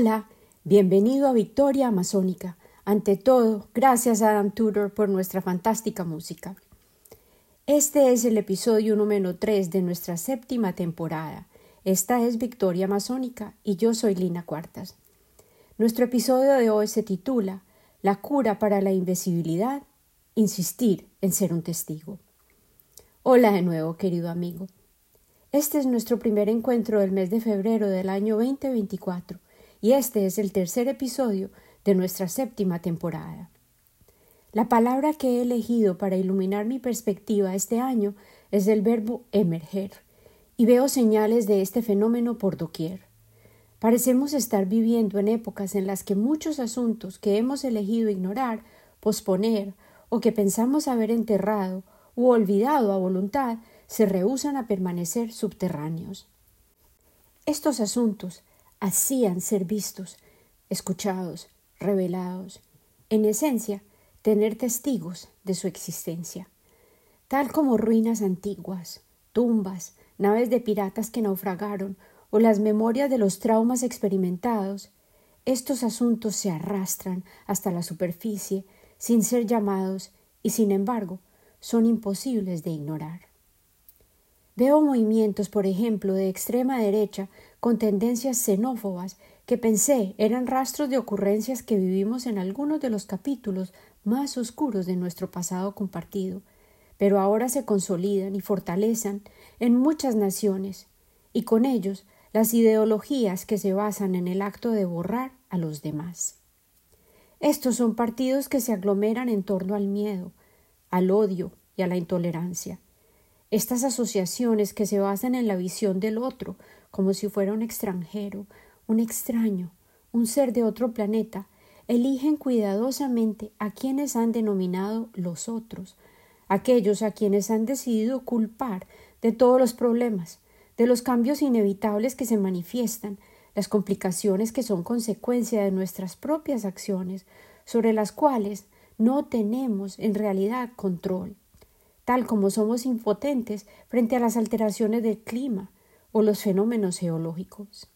Hola, bienvenido a Victoria Amazónica. Ante todo, gracias a Adam Tudor por nuestra fantástica música. Este es el episodio número 3 de nuestra séptima temporada. Esta es Victoria Amazónica y yo soy Lina Cuartas. Nuestro episodio de hoy se titula La cura para la invisibilidad, insistir en ser un testigo. Hola de nuevo, querido amigo. Este es nuestro primer encuentro del mes de febrero del año 2024 y este es el tercer episodio de nuestra séptima temporada. La palabra que he elegido para iluminar mi perspectiva este año es el verbo emerger, y veo señales de este fenómeno por doquier. Parecemos estar viviendo en épocas en las que muchos asuntos que hemos elegido ignorar, posponer o que pensamos haber enterrado u olvidado a voluntad se rehusan a permanecer subterráneos. Estos asuntos hacían ser vistos, escuchados, revelados, en esencia, tener testigos de su existencia, tal como ruinas antiguas, tumbas, naves de piratas que naufragaron o las memorias de los traumas experimentados, estos asuntos se arrastran hasta la superficie sin ser llamados y sin embargo son imposibles de ignorar. Veo movimientos, por ejemplo, de extrema derecha con tendencias xenófobas que pensé eran rastros de ocurrencias que vivimos en algunos de los capítulos más oscuros de nuestro pasado compartido, pero ahora se consolidan y fortalecen en muchas naciones, y con ellos las ideologías que se basan en el acto de borrar a los demás. Estos son partidos que se aglomeran en torno al miedo, al odio y a la intolerancia estas asociaciones que se basan en la visión del otro, como si fuera un extranjero, un extraño, un ser de otro planeta, eligen cuidadosamente a quienes han denominado los otros, aquellos a quienes han decidido culpar de todos los problemas, de los cambios inevitables que se manifiestan, las complicaciones que son consecuencia de nuestras propias acciones, sobre las cuales no tenemos en realidad control tal como somos impotentes frente a las alteraciones del clima o los fenómenos geológicos.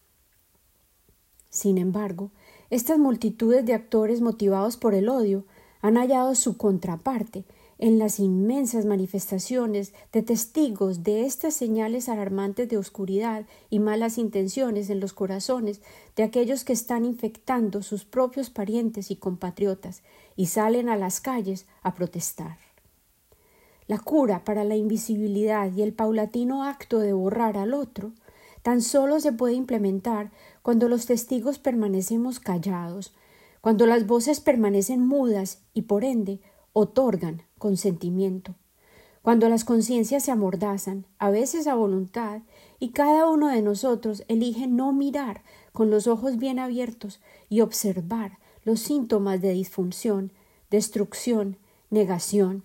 Sin embargo, estas multitudes de actores motivados por el odio han hallado su contraparte en las inmensas manifestaciones de testigos de estas señales alarmantes de oscuridad y malas intenciones en los corazones de aquellos que están infectando sus propios parientes y compatriotas y salen a las calles a protestar. La cura para la invisibilidad y el paulatino acto de borrar al otro tan solo se puede implementar cuando los testigos permanecemos callados, cuando las voces permanecen mudas y por ende otorgan consentimiento, cuando las conciencias se amordazan, a veces a voluntad, y cada uno de nosotros elige no mirar con los ojos bien abiertos y observar los síntomas de disfunción, destrucción, negación,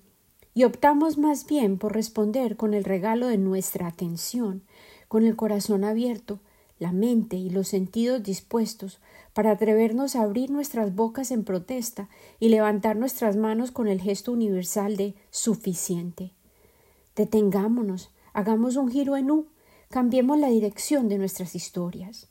y optamos más bien por responder con el regalo de nuestra atención, con el corazón abierto, la mente y los sentidos dispuestos para atrevernos a abrir nuestras bocas en protesta y levantar nuestras manos con el gesto universal de suficiente. Detengámonos, hagamos un giro en U, cambiemos la dirección de nuestras historias.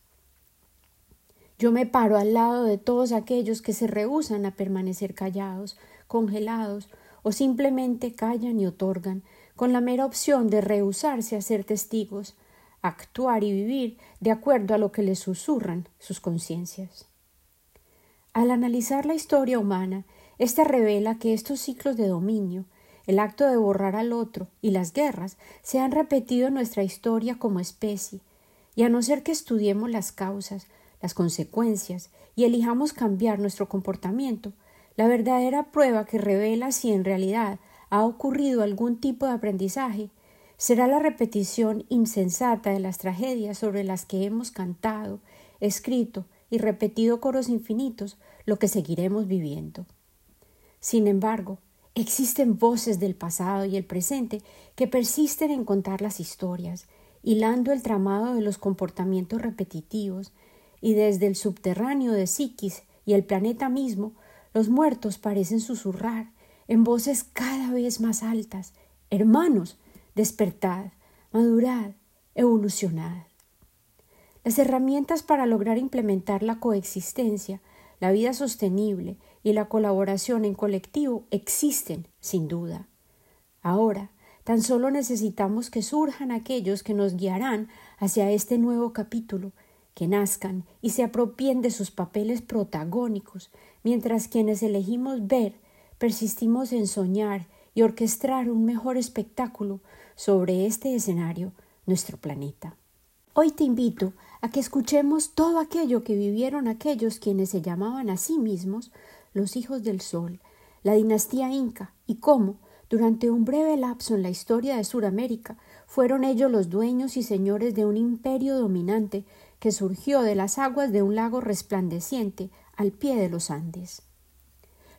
Yo me paro al lado de todos aquellos que se rehusan a permanecer callados, congelados o simplemente callan y otorgan, con la mera opción de rehusarse a ser testigos, actuar y vivir de acuerdo a lo que les susurran sus conciencias. Al analizar la historia humana, ésta revela que estos ciclos de dominio, el acto de borrar al otro y las guerras se han repetido en nuestra historia como especie, y a no ser que estudiemos las causas, las consecuencias y elijamos cambiar nuestro comportamiento, la verdadera prueba que revela si en realidad ha ocurrido algún tipo de aprendizaje será la repetición insensata de las tragedias sobre las que hemos cantado, escrito y repetido coros infinitos lo que seguiremos viviendo. Sin embargo, existen voces del pasado y el presente que persisten en contar las historias, hilando el tramado de los comportamientos repetitivos, y desde el subterráneo de Psiquis y el planeta mismo los muertos parecen susurrar en voces cada vez más altas Hermanos, despertad, madurad, evolucionad. Las herramientas para lograr implementar la coexistencia, la vida sostenible y la colaboración en colectivo existen, sin duda. Ahora, tan solo necesitamos que surjan aquellos que nos guiarán hacia este nuevo capítulo, que nazcan y se apropien de sus papeles protagónicos, mientras quienes elegimos ver persistimos en soñar y orquestar un mejor espectáculo sobre este escenario, nuestro planeta. Hoy te invito a que escuchemos todo aquello que vivieron aquellos quienes se llamaban a sí mismos los hijos del sol, la dinastía inca, y cómo, durante un breve lapso en la historia de Suramérica, fueron ellos los dueños y señores de un imperio dominante que surgió de las aguas de un lago resplandeciente al pie de los Andes.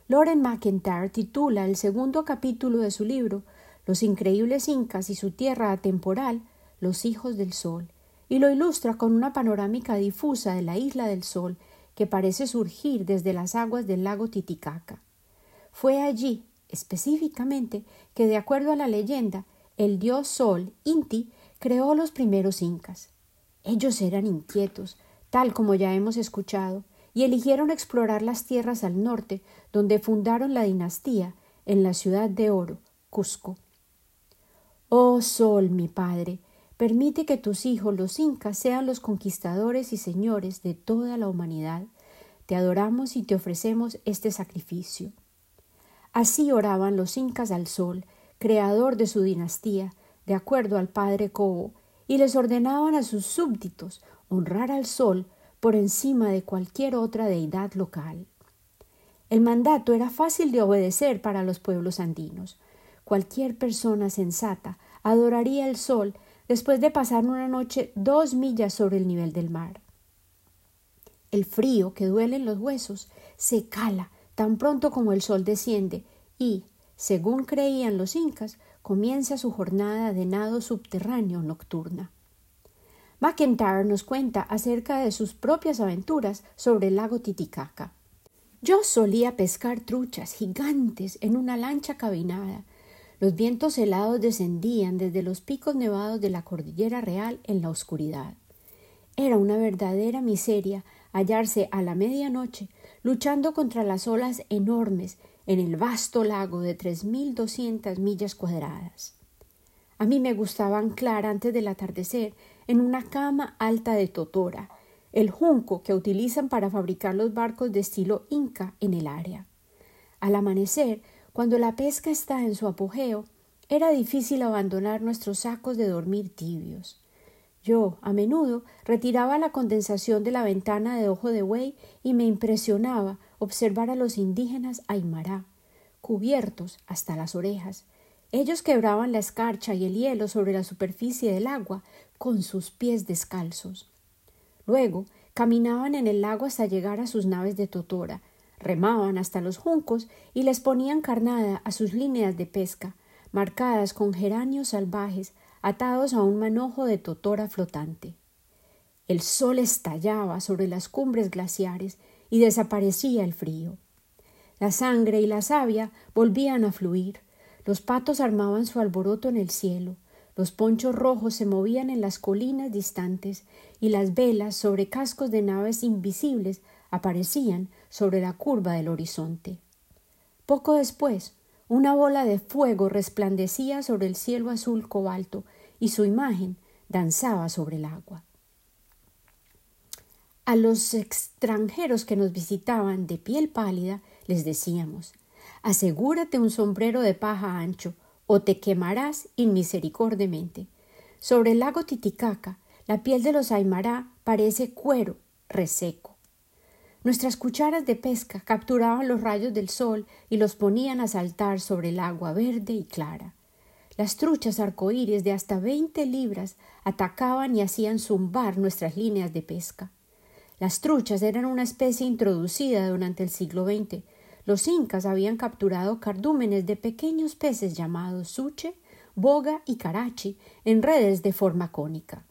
Loren McIntyre titula el segundo capítulo de su libro Los increíbles incas y su tierra atemporal, Los hijos del sol, y lo ilustra con una panorámica difusa de la isla del sol que parece surgir desde las aguas del lago Titicaca. Fue allí, específicamente, que de acuerdo a la leyenda, el dios Sol, Inti, creó los primeros incas. Ellos eran inquietos, tal como ya hemos escuchado, y eligieron explorar las tierras al norte, donde fundaron la dinastía, en la ciudad de oro, Cusco. Oh Sol, mi padre, Permite que tus hijos, los incas, sean los conquistadores y señores de toda la humanidad. Te adoramos y te ofrecemos este sacrificio. Así oraban los incas al sol, creador de su dinastía, de acuerdo al padre Cobo, y les ordenaban a sus súbditos honrar al sol por encima de cualquier otra deidad local. El mandato era fácil de obedecer para los pueblos andinos. Cualquier persona sensata adoraría el sol después de pasar una noche dos millas sobre el nivel del mar. El frío que duele en los huesos se cala tan pronto como el sol desciende y, según creían los incas, comienza su jornada de nado subterráneo nocturna. McIntyre nos cuenta acerca de sus propias aventuras sobre el lago Titicaca. Yo solía pescar truchas gigantes en una lancha cabinada los vientos helados descendían desde los picos nevados de la cordillera real en la oscuridad. Era una verdadera miseria hallarse a la medianoche luchando contra las olas enormes en el vasto lago de tres mil doscientas millas cuadradas. A mí me gustaba anclar antes del atardecer en una cama alta de totora, el junco que utilizan para fabricar los barcos de estilo inca en el área. Al amanecer cuando la pesca está en su apogeo, era difícil abandonar nuestros sacos de dormir tibios. Yo, a menudo, retiraba la condensación de la ventana de ojo de buey y me impresionaba observar a los indígenas Aymará, cubiertos hasta las orejas. Ellos quebraban la escarcha y el hielo sobre la superficie del agua con sus pies descalzos. Luego caminaban en el lago hasta llegar a sus naves de totora, remaban hasta los juncos y les ponían carnada a sus líneas de pesca, marcadas con geranios salvajes atados a un manojo de totora flotante. El sol estallaba sobre las cumbres glaciares y desaparecía el frío. La sangre y la savia volvían a fluir, los patos armaban su alboroto en el cielo, los ponchos rojos se movían en las colinas distantes y las velas sobre cascos de naves invisibles aparecían sobre la curva del horizonte. Poco después, una bola de fuego resplandecía sobre el cielo azul cobalto y su imagen danzaba sobre el agua. A los extranjeros que nos visitaban de piel pálida les decíamos asegúrate un sombrero de paja ancho o te quemarás inmisericordemente. Sobre el lago Titicaca, la piel de los Aymará parece cuero reseco. Nuestras cucharas de pesca capturaban los rayos del sol y los ponían a saltar sobre el agua verde y clara. Las truchas arcoíris de hasta veinte libras atacaban y hacían zumbar nuestras líneas de pesca. Las truchas eran una especie introducida durante el siglo XX. Los incas habían capturado cardúmenes de pequeños peces llamados suche, boga y carachi en redes de forma cónica.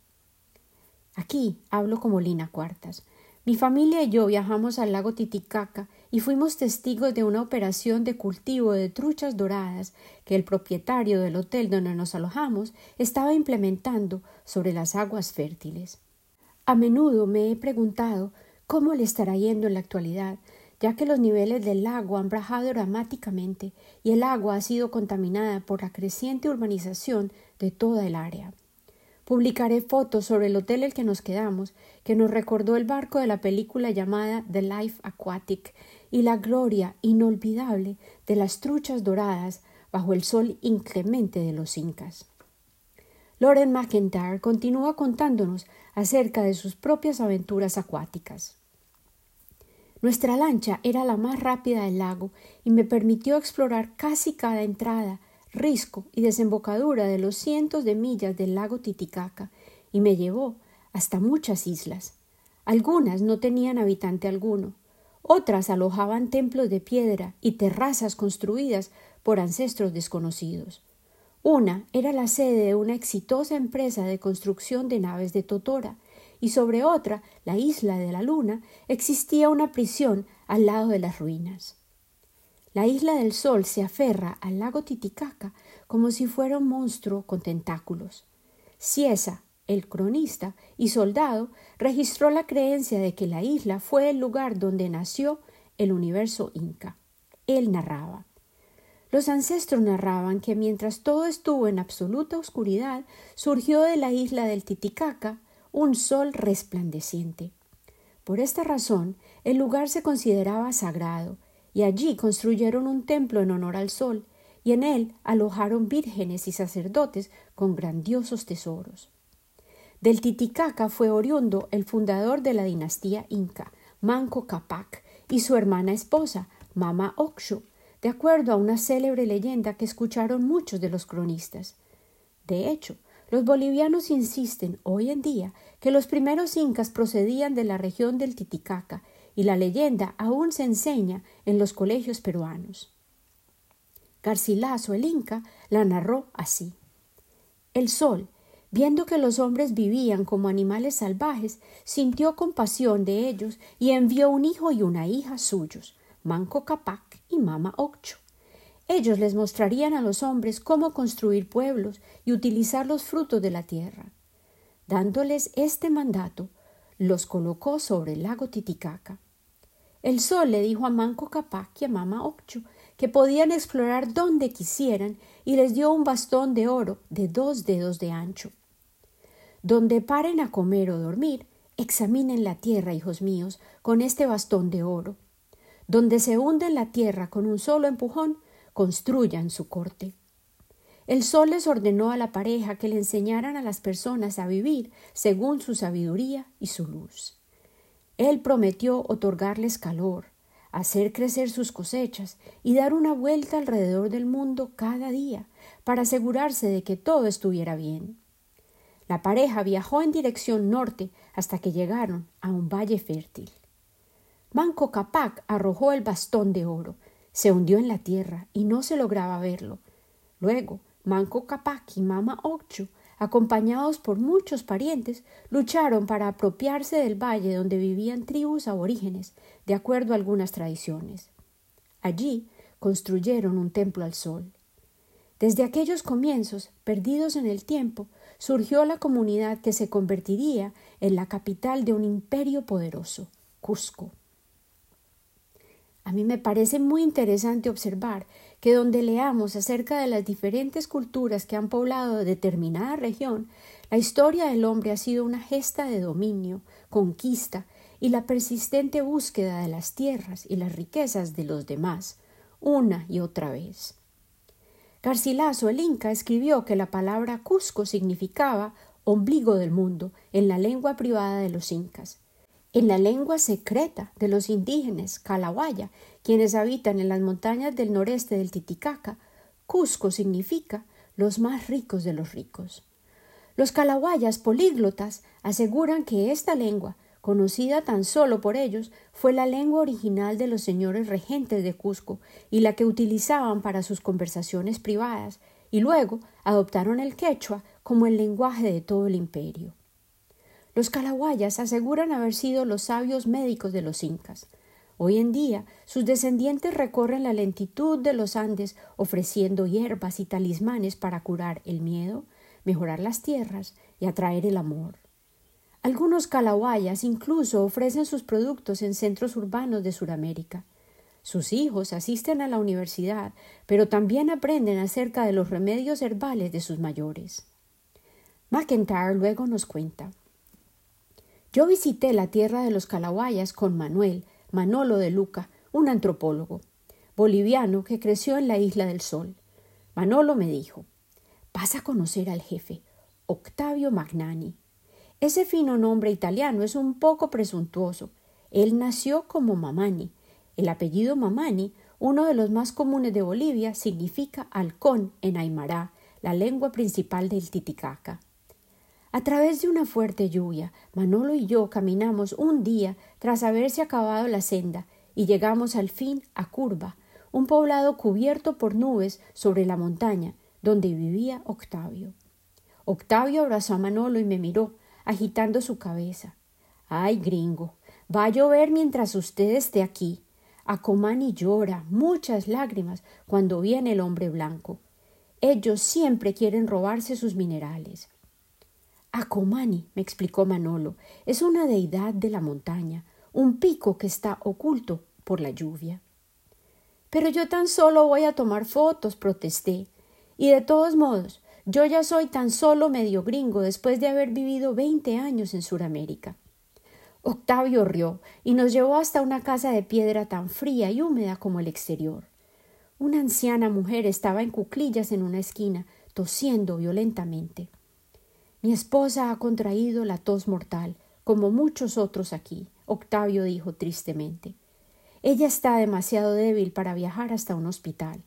Aquí hablo como Lina Cuartas. Mi familia y yo viajamos al lago Titicaca y fuimos testigos de una operación de cultivo de truchas doradas que el propietario del hotel donde nos alojamos estaba implementando sobre las aguas fértiles. A menudo me he preguntado cómo le estará yendo en la actualidad, ya que los niveles del lago han bajado dramáticamente y el agua ha sido contaminada por la creciente urbanización de toda el área. Publicaré fotos sobre el hotel en el que nos quedamos, que nos recordó el barco de la película llamada The Life Aquatic y la gloria inolvidable de las truchas doradas bajo el sol inclemente de los incas. Loren McIntyre continúa contándonos acerca de sus propias aventuras acuáticas. Nuestra lancha era la más rápida del lago y me permitió explorar casi cada entrada, risco y desembocadura de los cientos de millas del lago Titicaca y me llevó hasta muchas islas. Algunas no tenían habitante alguno, otras alojaban templos de piedra y terrazas construidas por ancestros desconocidos. Una era la sede de una exitosa empresa de construcción de naves de Totora, y sobre otra, la isla de la Luna, existía una prisión al lado de las ruinas. La isla del Sol se aferra al lago Titicaca como si fuera un monstruo con tentáculos. Ciesa, el cronista y soldado, registró la creencia de que la isla fue el lugar donde nació el universo inca. Él narraba los ancestros narraban que mientras todo estuvo en absoluta oscuridad, surgió de la isla del Titicaca un sol resplandeciente. Por esta razón, el lugar se consideraba sagrado, y allí construyeron un templo en honor al sol, y en él alojaron vírgenes y sacerdotes con grandiosos tesoros. Del Titicaca fue oriundo el fundador de la dinastía inca, Manco Capac, y su hermana esposa, Mama Oxo, de acuerdo a una célebre leyenda que escucharon muchos de los cronistas. De hecho, los bolivianos insisten hoy en día que los primeros incas procedían de la región del Titicaca y la leyenda aún se enseña en los colegios peruanos. Garcilaso el Inca la narró así. El sol, viendo que los hombres vivían como animales salvajes, sintió compasión de ellos y envió un hijo y una hija suyos, Manco Capac y Mama Occho. Ellos les mostrarían a los hombres cómo construir pueblos y utilizar los frutos de la tierra. Dándoles este mandato, los colocó sobre el lago Titicaca. El sol le dijo a Manco Capac y a Mama Occho que podían explorar donde quisieran y les dio un bastón de oro de dos dedos de ancho. Donde paren a comer o dormir, examinen la tierra, hijos míos, con este bastón de oro donde se hunde la tierra con un solo empujón, construyan su corte. El sol les ordenó a la pareja que le enseñaran a las personas a vivir según su sabiduría y su luz. Él prometió otorgarles calor, hacer crecer sus cosechas y dar una vuelta alrededor del mundo cada día para asegurarse de que todo estuviera bien. La pareja viajó en dirección norte hasta que llegaron a un valle fértil. Manco Capac arrojó el bastón de oro, se hundió en la tierra y no se lograba verlo. Luego, Manco Capac y Mama Occhu, acompañados por muchos parientes, lucharon para apropiarse del valle donde vivían tribus aborígenes, de acuerdo a algunas tradiciones. Allí construyeron un templo al sol. Desde aquellos comienzos, perdidos en el tiempo, surgió la comunidad que se convertiría en la capital de un imperio poderoso, Cusco. A mí me parece muy interesante observar que donde leamos acerca de las diferentes culturas que han poblado determinada región, la historia del hombre ha sido una gesta de dominio, conquista y la persistente búsqueda de las tierras y las riquezas de los demás, una y otra vez. Garcilaso el Inca escribió que la palabra Cusco significaba ombligo del mundo en la lengua privada de los incas. En la lengua secreta de los indígenas Calawaya, quienes habitan en las montañas del noreste del Titicaca, Cusco significa los más ricos de los ricos. Los calawayas políglotas aseguran que esta lengua, conocida tan solo por ellos, fue la lengua original de los señores regentes de Cusco y la que utilizaban para sus conversaciones privadas, y luego adoptaron el quechua como el lenguaje de todo el imperio. Los calawayas aseguran haber sido los sabios médicos de los incas. Hoy en día, sus descendientes recorren la lentitud de los Andes ofreciendo hierbas y talismanes para curar el miedo, mejorar las tierras y atraer el amor. Algunos calawayas incluso ofrecen sus productos en centros urbanos de Sudamérica. Sus hijos asisten a la universidad, pero también aprenden acerca de los remedios herbales de sus mayores. McIntyre luego nos cuenta. Yo visité la tierra de los calawayas con Manuel, Manolo de Luca, un antropólogo, boliviano que creció en la isla del Sol. Manolo me dijo Vas a conocer al jefe, Octavio Magnani. Ese fino nombre italiano es un poco presuntuoso. Él nació como Mamani, el apellido Mamani, uno de los más comunes de Bolivia, significa halcón en Aymara, la lengua principal del Titicaca. A través de una fuerte lluvia, Manolo y yo caminamos un día tras haberse acabado la senda y llegamos al fin a Curva, un poblado cubierto por nubes sobre la montaña, donde vivía Octavio. Octavio abrazó a Manolo y me miró, agitando su cabeza. Ay, gringo, va a llover mientras usted esté aquí. Acomani llora muchas lágrimas cuando viene el hombre blanco. Ellos siempre quieren robarse sus minerales. Acomani, me explicó Manolo, es una deidad de la montaña, un pico que está oculto por la lluvia. Pero yo tan solo voy a tomar fotos, protesté. Y de todos modos, yo ya soy tan solo medio gringo después de haber vivido veinte años en Sudamérica. Octavio rió y nos llevó hasta una casa de piedra tan fría y húmeda como el exterior. Una anciana mujer estaba en cuclillas en una esquina, tosiendo violentamente. Mi esposa ha contraído la tos mortal, como muchos otros aquí, Octavio dijo tristemente. Ella está demasiado débil para viajar hasta un hospital.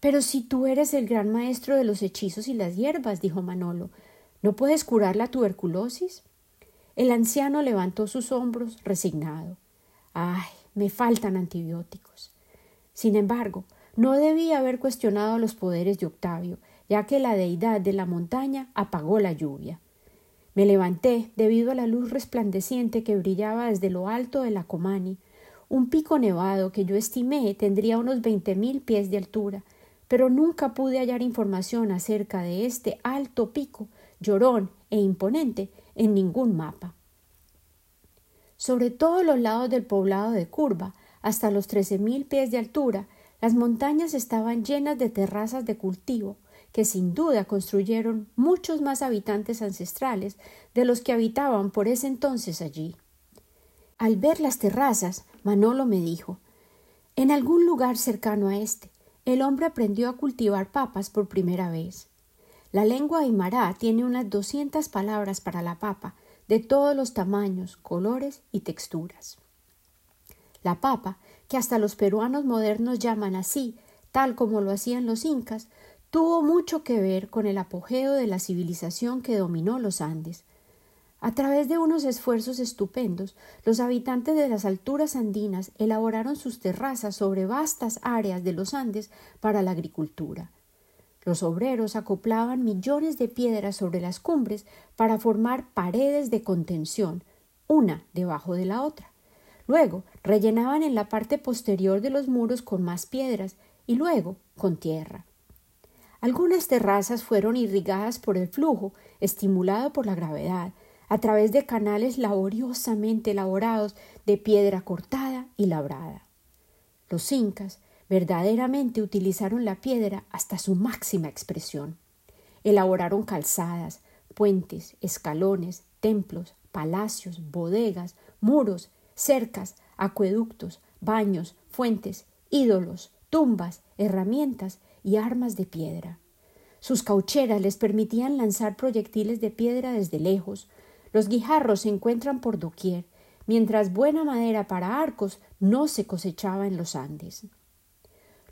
Pero si tú eres el gran maestro de los hechizos y las hierbas, dijo Manolo, ¿no puedes curar la tuberculosis? El anciano levantó sus hombros resignado. Ay, me faltan antibióticos. Sin embargo, no debía haber cuestionado los poderes de Octavio, ya que la deidad de la montaña apagó la lluvia. Me levanté debido a la luz resplandeciente que brillaba desde lo alto de la Comani, un pico nevado que yo estimé tendría unos veinte mil pies de altura, pero nunca pude hallar información acerca de este alto pico, llorón e imponente, en ningún mapa. Sobre todos los lados del poblado de Curva, hasta los trece mil pies de altura, las montañas estaban llenas de terrazas de cultivo, que sin duda construyeron muchos más habitantes ancestrales de los que habitaban por ese entonces allí. Al ver las terrazas, Manolo me dijo En algún lugar cercano a este, el hombre aprendió a cultivar papas por primera vez. La lengua aymara tiene unas doscientas palabras para la papa, de todos los tamaños, colores y texturas. La papa, que hasta los peruanos modernos llaman así, tal como lo hacían los incas, tuvo mucho que ver con el apogeo de la civilización que dominó los Andes. A través de unos esfuerzos estupendos, los habitantes de las alturas andinas elaboraron sus terrazas sobre vastas áreas de los Andes para la agricultura. Los obreros acoplaban millones de piedras sobre las cumbres para formar paredes de contención, una debajo de la otra. Luego rellenaban en la parte posterior de los muros con más piedras y luego con tierra. Algunas terrazas fueron irrigadas por el flujo, estimulado por la gravedad, a través de canales laboriosamente elaborados de piedra cortada y labrada. Los incas verdaderamente utilizaron la piedra hasta su máxima expresión. Elaboraron calzadas, puentes, escalones, templos, palacios, bodegas, muros, cercas, acueductos, baños, fuentes, ídolos, tumbas, herramientas y armas de piedra. Sus caucheras les permitían lanzar proyectiles de piedra desde lejos. Los guijarros se encuentran por doquier, mientras buena madera para arcos no se cosechaba en los Andes.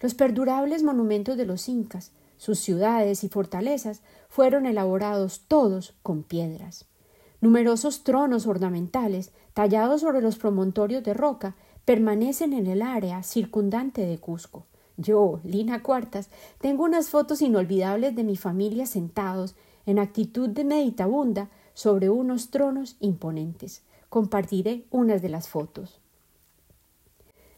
Los perdurables monumentos de los incas, sus ciudades y fortalezas fueron elaborados todos con piedras. Numerosos tronos ornamentales, tallados sobre los promontorios de roca, permanecen en el área circundante de Cusco. Yo, Lina Cuartas, tengo unas fotos inolvidables de mi familia sentados en actitud de meditabunda sobre unos tronos imponentes. Compartiré unas de las fotos.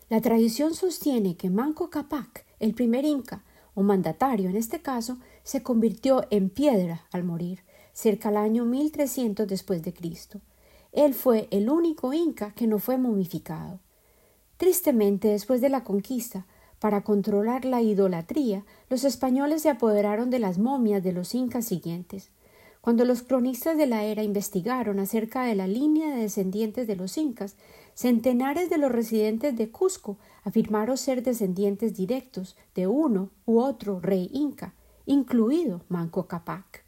La tradición sostiene que Manco Capac, el primer inca, o mandatario en este caso, se convirtió en piedra al morir, cerca al año 1300 después de Cristo. él fue el único inca que no fue momificado. Tristemente, después de la conquista, para controlar la idolatría, los españoles se apoderaron de las momias de los incas siguientes. Cuando los cronistas de la era investigaron acerca de la línea de descendientes de los incas, centenares de los residentes de Cusco afirmaron ser descendientes directos de uno u otro rey inca, incluido Manco Capac.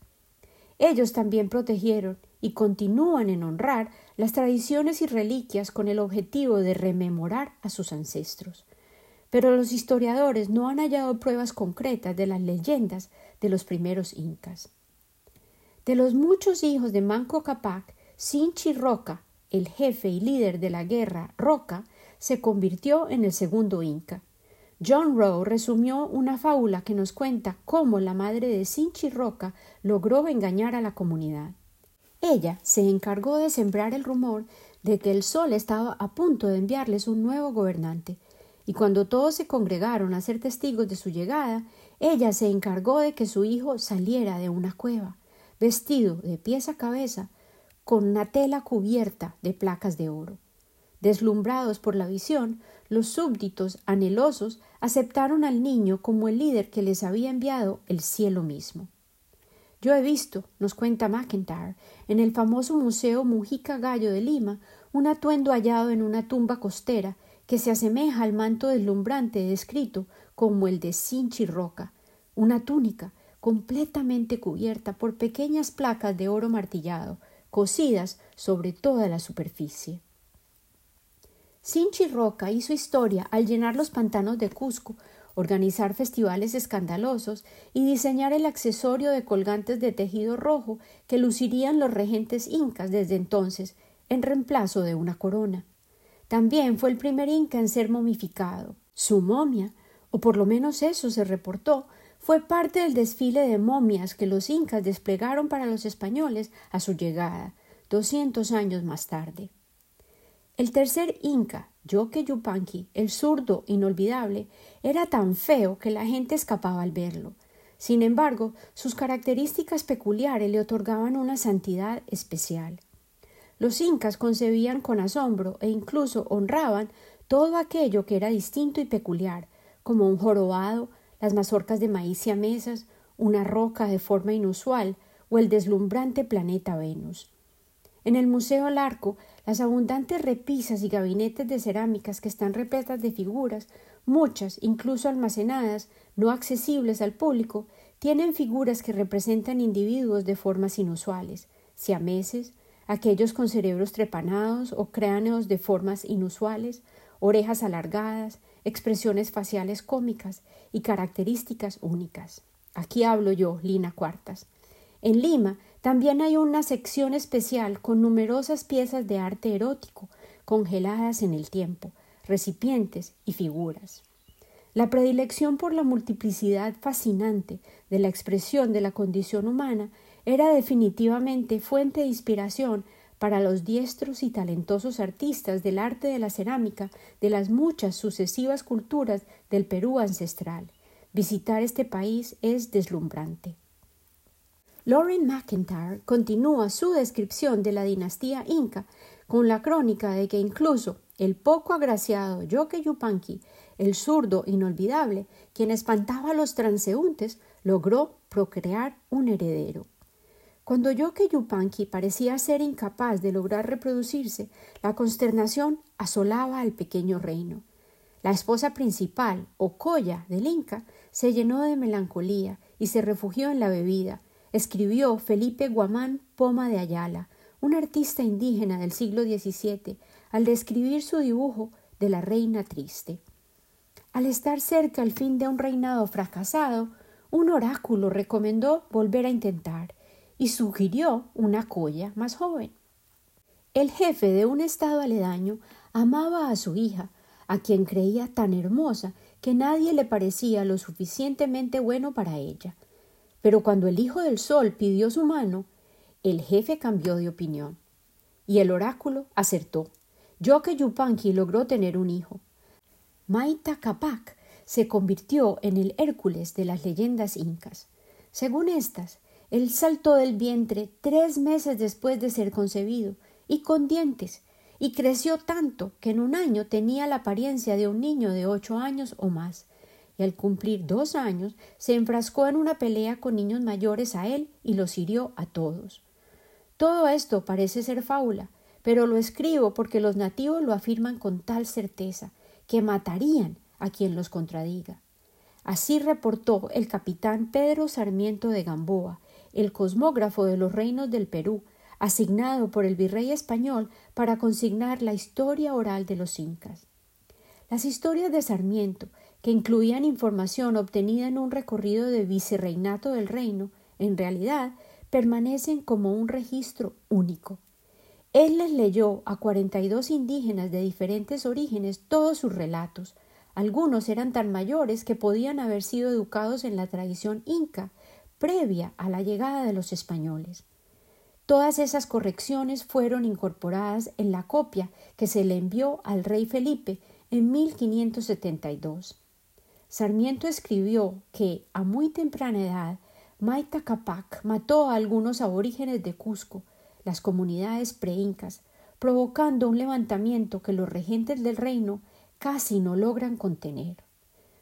Ellos también protegieron y continúan en honrar las tradiciones y reliquias con el objetivo de rememorar a sus ancestros pero los historiadores no han hallado pruebas concretas de las leyendas de los primeros incas. De los muchos hijos de Manco Capac, Sinchi Roca, el jefe y líder de la guerra Roca, se convirtió en el segundo inca. John Rowe resumió una fábula que nos cuenta cómo la madre de Sinchi Roca logró engañar a la comunidad. Ella se encargó de sembrar el rumor de que el sol estaba a punto de enviarles un nuevo gobernante, y cuando todos se congregaron a ser testigos de su llegada, ella se encargó de que su hijo saliera de una cueva, vestido de pies a cabeza, con una tela cubierta de placas de oro. Deslumbrados por la visión, los súbditos, anhelosos, aceptaron al niño como el líder que les había enviado el cielo mismo. Yo he visto, nos cuenta McIntyre, en el famoso Museo Mujica Gallo de Lima, un atuendo hallado en una tumba costera que se asemeja al manto deslumbrante descrito como el de Sinchi Roca, una túnica completamente cubierta por pequeñas placas de oro martillado, cosidas sobre toda la superficie. Sinchi Roca hizo historia al llenar los pantanos de Cusco, organizar festivales escandalosos y diseñar el accesorio de colgantes de tejido rojo que lucirían los regentes incas desde entonces en reemplazo de una corona. También fue el primer inca en ser momificado. Su momia, o por lo menos eso se reportó, fue parte del desfile de momias que los incas desplegaron para los españoles a su llegada, doscientos años más tarde. El tercer inca, Yoke Yupanqui, el zurdo inolvidable, era tan feo que la gente escapaba al verlo. Sin embargo, sus características peculiares le otorgaban una santidad especial. Los incas concebían con asombro e incluso honraban todo aquello que era distinto y peculiar, como un jorobado, las mazorcas de maíz y mesas, una roca de forma inusual o el deslumbrante planeta Venus. En el Museo Larco, las abundantes repisas y gabinetes de cerámicas que están repletas de figuras, muchas incluso almacenadas, no accesibles al público, tienen figuras que representan individuos de formas inusuales, siameses, aquellos con cerebros trepanados o cráneos de formas inusuales, orejas alargadas, expresiones faciales cómicas y características únicas. Aquí hablo yo, Lina Cuartas. En Lima también hay una sección especial con numerosas piezas de arte erótico congeladas en el tiempo, recipientes y figuras. La predilección por la multiplicidad fascinante de la expresión de la condición humana era definitivamente fuente de inspiración para los diestros y talentosos artistas del arte de la cerámica de las muchas sucesivas culturas del Perú ancestral. Visitar este país es deslumbrante. Lauren McIntyre continúa su descripción de la dinastía inca con la crónica de que incluso el poco agraciado Yoke Yupanqui, el zurdo inolvidable, quien espantaba a los transeúntes, logró procrear un heredero. Cuando que Yupanqui parecía ser incapaz de lograr reproducirse, la consternación asolaba al pequeño reino. La esposa principal, Ocoya, del Inca, se llenó de melancolía y se refugió en la bebida. Escribió Felipe Guamán Poma de Ayala, un artista indígena del siglo XVII, al describir su dibujo de la reina triste. Al estar cerca al fin de un reinado fracasado, un oráculo recomendó volver a intentar y sugirió una colla más joven. El jefe de un estado aledaño amaba a su hija, a quien creía tan hermosa que nadie le parecía lo suficientemente bueno para ella. Pero cuando el hijo del sol pidió su mano, el jefe cambió de opinión. Y el oráculo acertó. que Yupanqui logró tener un hijo. Maita Capac se convirtió en el Hércules de las leyendas incas. Según estas, él saltó del vientre tres meses después de ser concebido y con dientes, y creció tanto que en un año tenía la apariencia de un niño de ocho años o más, y al cumplir dos años se enfrascó en una pelea con niños mayores a él y los hirió a todos. Todo esto parece ser fábula, pero lo escribo porque los nativos lo afirman con tal certeza que matarían a quien los contradiga. Así reportó el capitán Pedro Sarmiento de Gamboa, el cosmógrafo de los reinos del Perú, asignado por el virrey español para consignar la historia oral de los incas. Las historias de Sarmiento, que incluían información obtenida en un recorrido de vicerreinato del reino, en realidad permanecen como un registro único. Él les leyó a cuarenta y dos indígenas de diferentes orígenes todos sus relatos. Algunos eran tan mayores que podían haber sido educados en la tradición inca, previa a la llegada de los españoles. Todas esas correcciones fueron incorporadas en la copia que se le envió al rey Felipe en 1572. Sarmiento escribió que, a muy temprana edad, Maita Capac mató a algunos aborígenes de Cusco, las comunidades preincas, provocando un levantamiento que los regentes del reino casi no logran contener.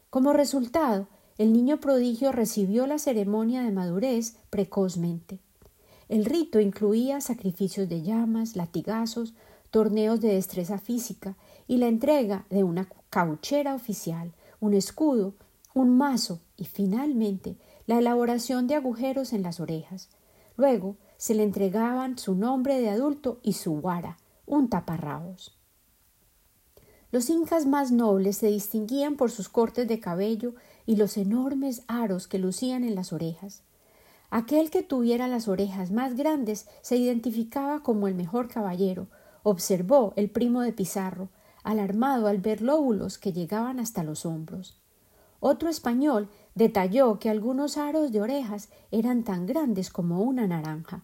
Como resultado, el niño prodigio recibió la ceremonia de madurez precozmente. El rito incluía sacrificios de llamas, latigazos, torneos de destreza física y la entrega de una cauchera oficial, un escudo, un mazo y finalmente la elaboración de agujeros en las orejas. Luego se le entregaban su nombre de adulto y su guara, un taparrabos. Los incas más nobles se distinguían por sus cortes de cabello y los enormes aros que lucían en las orejas. Aquel que tuviera las orejas más grandes se identificaba como el mejor caballero, observó el primo de Pizarro, alarmado al ver lóbulos que llegaban hasta los hombros. Otro español detalló que algunos aros de orejas eran tan grandes como una naranja.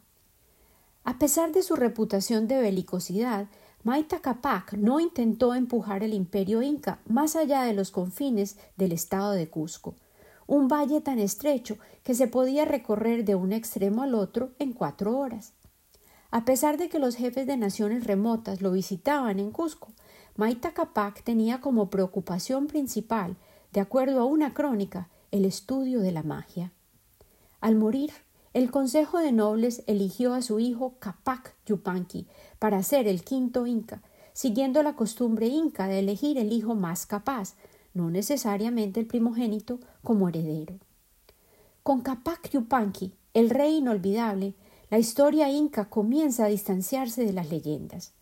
A pesar de su reputación de belicosidad, Maita Capac no intentó empujar el imperio inca más allá de los confines del estado de Cusco un valle tan estrecho que se podía recorrer de un extremo al otro en cuatro horas. A pesar de que los jefes de naciones remotas lo visitaban en Cusco, Maita Capac tenía como preocupación principal, de acuerdo a una crónica, el estudio de la magia. Al morir, el Consejo de Nobles eligió a su hijo Capac Yupanqui para ser el quinto inca, siguiendo la costumbre inca de elegir el hijo más capaz, no necesariamente el primogénito, como heredero. Con Capac Yupanqui, el rey inolvidable, la historia inca comienza a distanciarse de las leyendas.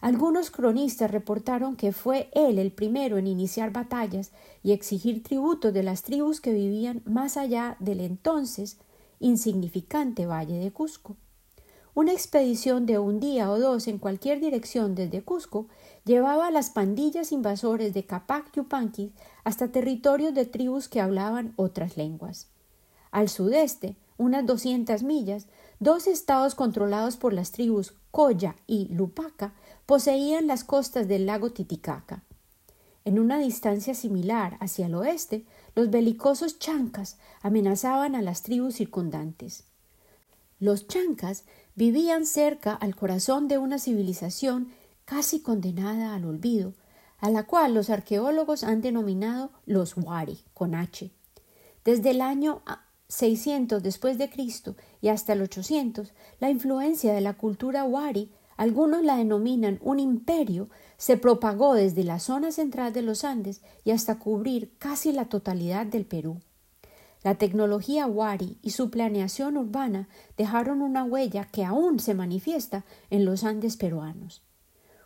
Algunos cronistas reportaron que fue él el primero en iniciar batallas y exigir tributos de las tribus que vivían más allá del entonces insignificante valle de Cusco. Una expedición de un día o dos en cualquier dirección desde Cusco llevaba a las pandillas invasores de Capac Yupanqui hasta territorios de tribus que hablaban otras lenguas. Al sudeste, unas doscientas millas, dos estados controlados por las tribus Coya y Lupaca poseían las costas del lago Titicaca. En una distancia similar hacia el oeste, los belicosos chancas amenazaban a las tribus circundantes. Los chancas vivían cerca al corazón de una civilización casi condenada al olvido, a la cual los arqueólogos han denominado los Wari con H. Desde el año 600 después de Cristo y hasta el 800, la influencia de la cultura Wari, algunos la denominan un imperio, se propagó desde la zona central de los Andes y hasta cubrir casi la totalidad del Perú. La tecnología Wari y su planeación urbana dejaron una huella que aún se manifiesta en los Andes peruanos.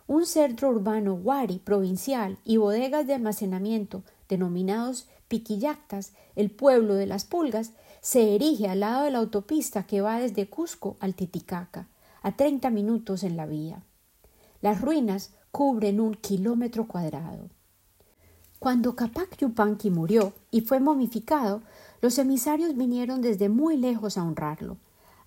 Un centro urbano Wari provincial y bodegas de almacenamiento denominados Piquillactas, el pueblo de las pulgas, se erige al lado de la autopista que va desde Cusco al Titicaca, a treinta minutos en la vía. Las ruinas cubren un kilómetro cuadrado. Cuando Capac Yupanqui murió y fue momificado, los emisarios vinieron desde muy lejos a honrarlo.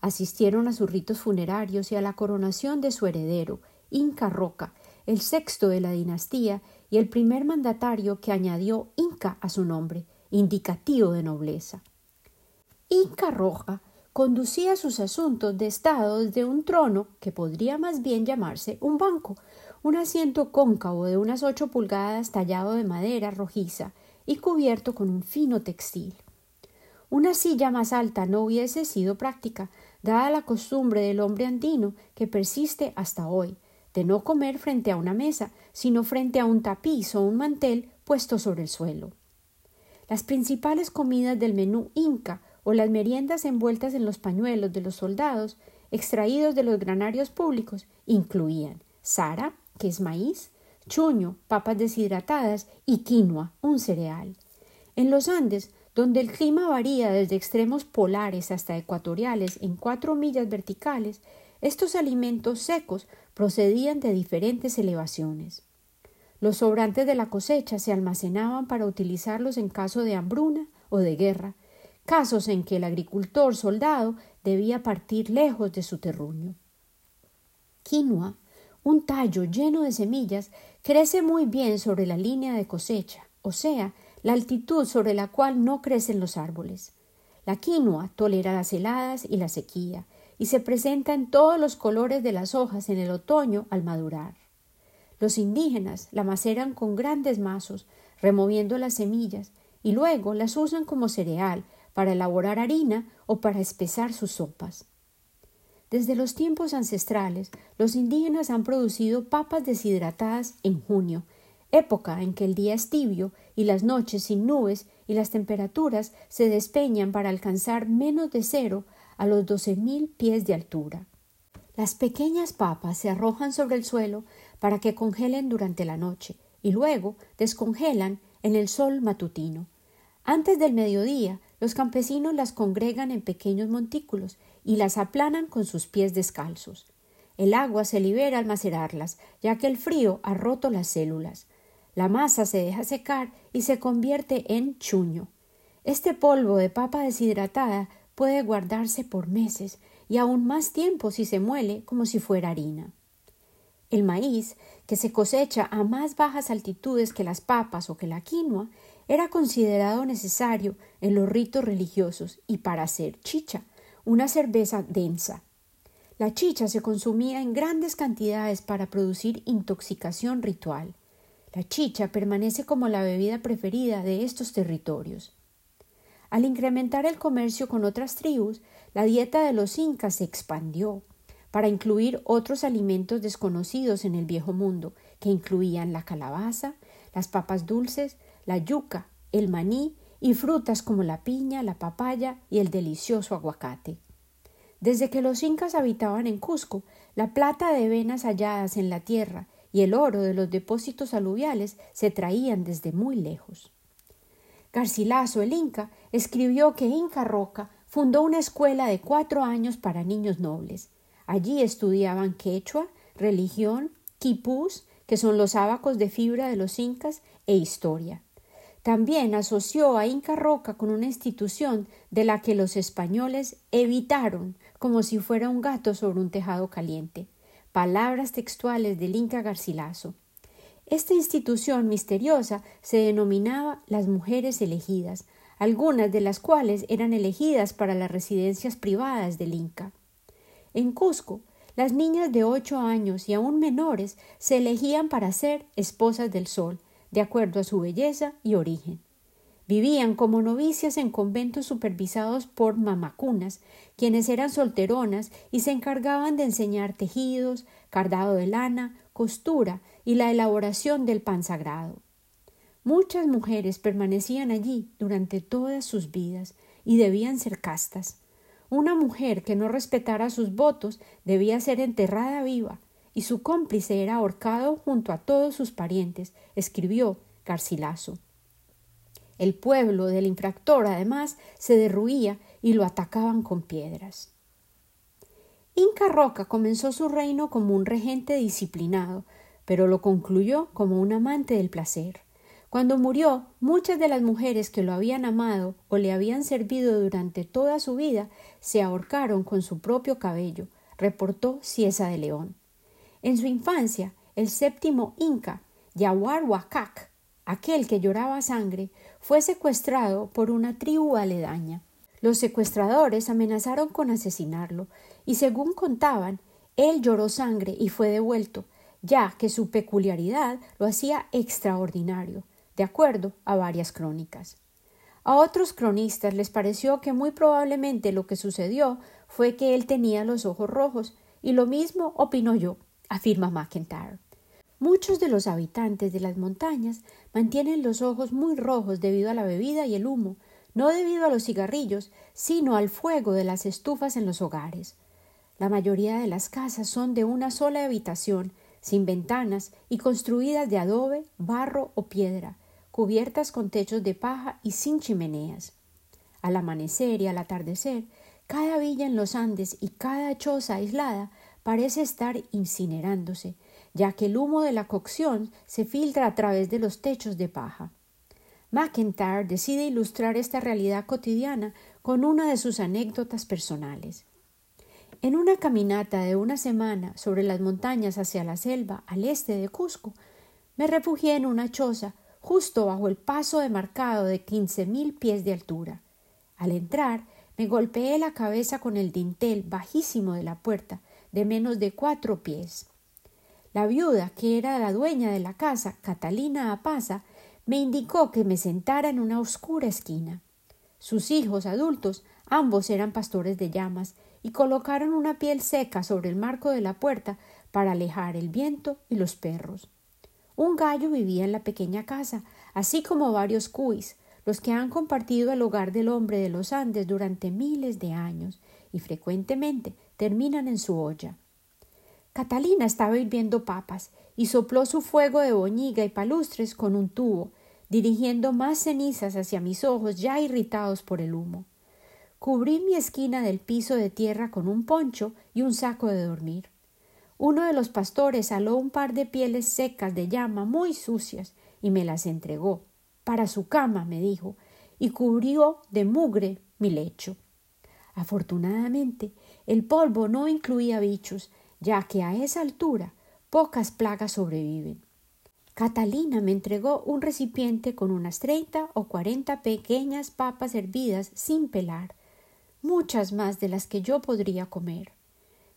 Asistieron a sus ritos funerarios y a la coronación de su heredero, Inca Roca, el sexto de la dinastía y el primer mandatario que añadió Inca a su nombre, indicativo de nobleza. Inca Roja conducía sus asuntos de Estado desde un trono que podría más bien llamarse un banco, un asiento cóncavo de unas ocho pulgadas tallado de madera rojiza y cubierto con un fino textil. Una silla más alta no hubiese sido práctica, dada la costumbre del hombre andino que persiste hasta hoy, de no comer frente a una mesa, sino frente a un tapiz o un mantel puesto sobre el suelo. Las principales comidas del menú inca o las meriendas envueltas en los pañuelos de los soldados extraídos de los granarios públicos incluían sara, que es maíz, chuño, papas deshidratadas y quinoa, un cereal. En los Andes, donde el clima varía desde extremos polares hasta ecuatoriales en cuatro millas verticales, estos alimentos secos procedían de diferentes elevaciones. Los sobrantes de la cosecha se almacenaban para utilizarlos en caso de hambruna o de guerra, casos en que el agricultor soldado debía partir lejos de su terruño. Quinoa, un tallo lleno de semillas, crece muy bien sobre la línea de cosecha, o sea, la altitud sobre la cual no crecen los árboles. La quinoa tolera las heladas y la sequía, y se presenta en todos los colores de las hojas en el otoño al madurar. Los indígenas la maceran con grandes mazos, removiendo las semillas, y luego las usan como cereal para elaborar harina o para espesar sus sopas. Desde los tiempos ancestrales, los indígenas han producido papas deshidratadas en junio, época en que el día es tibio y las noches sin nubes y las temperaturas se despeñan para alcanzar menos de cero a los doce mil pies de altura. Las pequeñas papas se arrojan sobre el suelo para que congelen durante la noche y luego descongelan en el sol matutino. Antes del mediodía, los campesinos las congregan en pequeños montículos y las aplanan con sus pies descalzos. El agua se libera al macerarlas, ya que el frío ha roto las células. La masa se deja secar y se convierte en chuño. Este polvo de papa deshidratada puede guardarse por meses y aún más tiempo si se muele como si fuera harina. El maíz, que se cosecha a más bajas altitudes que las papas o que la quinoa, era considerado necesario en los ritos religiosos y para hacer chicha, una cerveza densa. La chicha se consumía en grandes cantidades para producir intoxicación ritual. La chicha permanece como la bebida preferida de estos territorios. Al incrementar el comercio con otras tribus, la dieta de los incas se expandió para incluir otros alimentos desconocidos en el viejo mundo, que incluían la calabaza, las papas dulces, la yuca, el maní y frutas como la piña, la papaya y el delicioso aguacate. Desde que los incas habitaban en Cusco, la plata de venas halladas en la tierra y el oro de los depósitos aluviales se traían desde muy lejos. Garcilaso el Inca escribió que Inca Roca fundó una escuela de cuatro años para niños nobles. Allí estudiaban quechua, religión, quipús, que son los ábacos de fibra de los incas, e historia. También asoció a Inca Roca con una institución de la que los españoles evitaron como si fuera un gato sobre un tejado caliente. Palabras textuales del Inca Garcilaso. Esta institución misteriosa se denominaba las mujeres elegidas, algunas de las cuales eran elegidas para las residencias privadas del Inca. En Cusco, las niñas de ocho años y aún menores se elegían para ser esposas del sol, de acuerdo a su belleza y origen. Vivían como novicias en conventos supervisados por mamacunas, quienes eran solteronas y se encargaban de enseñar tejidos, cardado de lana, costura y la elaboración del pan sagrado. Muchas mujeres permanecían allí durante todas sus vidas y debían ser castas. Una mujer que no respetara sus votos debía ser enterrada viva y su cómplice era ahorcado junto a todos sus parientes, escribió Garcilaso. El pueblo del infractor, además, se derruía y lo atacaban con piedras. Inca Roca comenzó su reino como un regente disciplinado, pero lo concluyó como un amante del placer. Cuando murió, muchas de las mujeres que lo habían amado o le habían servido durante toda su vida se ahorcaron con su propio cabello, reportó Ciesa de León. En su infancia, el séptimo Inca, Yahuarhuacac, aquel que lloraba sangre, fue secuestrado por una tribu aledaña. Los secuestradores amenazaron con asesinarlo, y según contaban, él lloró sangre y fue devuelto, ya que su peculiaridad lo hacía extraordinario, de acuerdo a varias crónicas. A otros cronistas les pareció que muy probablemente lo que sucedió fue que él tenía los ojos rojos, y lo mismo opino yo, afirma McIntyre. Muchos de los habitantes de las montañas mantienen los ojos muy rojos debido a la bebida y el humo, no debido a los cigarrillos, sino al fuego de las estufas en los hogares. La mayoría de las casas son de una sola habitación, sin ventanas y construidas de adobe, barro o piedra, cubiertas con techos de paja y sin chimeneas. Al amanecer y al atardecer, cada villa en los Andes y cada choza aislada parece estar incinerándose, ya que el humo de la cocción se filtra a través de los techos de paja. McIntyre decide ilustrar esta realidad cotidiana con una de sus anécdotas personales. En una caminata de una semana sobre las montañas hacia la selva al este de Cusco, me refugié en una choza justo bajo el paso demarcado de quince mil pies de altura. Al entrar, me golpeé la cabeza con el dintel bajísimo de la puerta, de menos de cuatro pies. La viuda, que era la dueña de la casa, Catalina Apaza, me indicó que me sentara en una oscura esquina. Sus hijos adultos, ambos eran pastores de llamas, y colocaron una piel seca sobre el marco de la puerta para alejar el viento y los perros. Un gallo vivía en la pequeña casa, así como varios cuis, los que han compartido el hogar del hombre de los Andes durante miles de años, y frecuentemente terminan en su olla. Catalina estaba hirviendo papas y sopló su fuego de boñiga y palustres con un tubo, dirigiendo más cenizas hacia mis ojos ya irritados por el humo. Cubrí mi esquina del piso de tierra con un poncho y un saco de dormir. Uno de los pastores aló un par de pieles secas de llama muy sucias y me las entregó. Para su cama, me dijo, y cubrió de mugre mi lecho. Afortunadamente, el polvo no incluía bichos, ya que a esa altura pocas plagas sobreviven. Catalina me entregó un recipiente con unas treinta o cuarenta pequeñas papas hervidas sin pelar, muchas más de las que yo podría comer.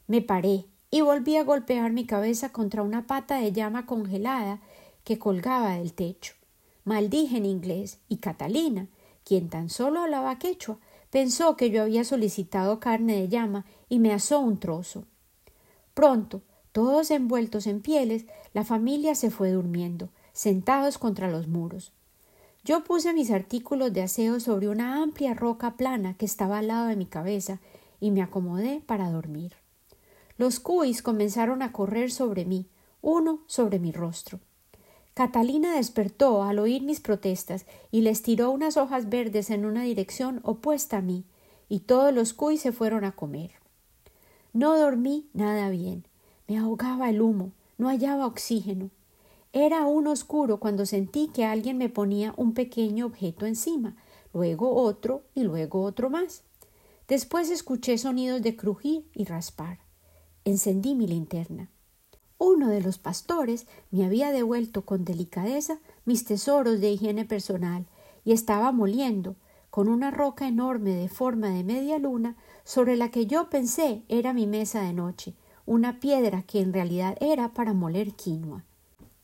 Me paré y volví a golpear mi cabeza contra una pata de llama congelada que colgaba del techo. Maldije en inglés y Catalina, quien tan solo hablaba quechua, pensó que yo había solicitado carne de llama y me asó un trozo. Pronto, todos envueltos en pieles, la familia se fue durmiendo, sentados contra los muros. Yo puse mis artículos de aseo sobre una amplia roca plana que estaba al lado de mi cabeza y me acomodé para dormir. Los cuis comenzaron a correr sobre mí, uno sobre mi rostro. Catalina despertó al oír mis protestas y les tiró unas hojas verdes en una dirección opuesta a mí, y todos los cuis se fueron a comer. No dormí nada bien. Me ahogaba el humo, no hallaba oxígeno. Era aún oscuro cuando sentí que alguien me ponía un pequeño objeto encima, luego otro y luego otro más. Después escuché sonidos de crujir y raspar. Encendí mi linterna. Uno de los pastores me había devuelto con delicadeza mis tesoros de higiene personal y estaba moliendo, con una roca enorme de forma de media luna, sobre la que yo pensé era mi mesa de noche, una piedra que en realidad era para moler quinoa.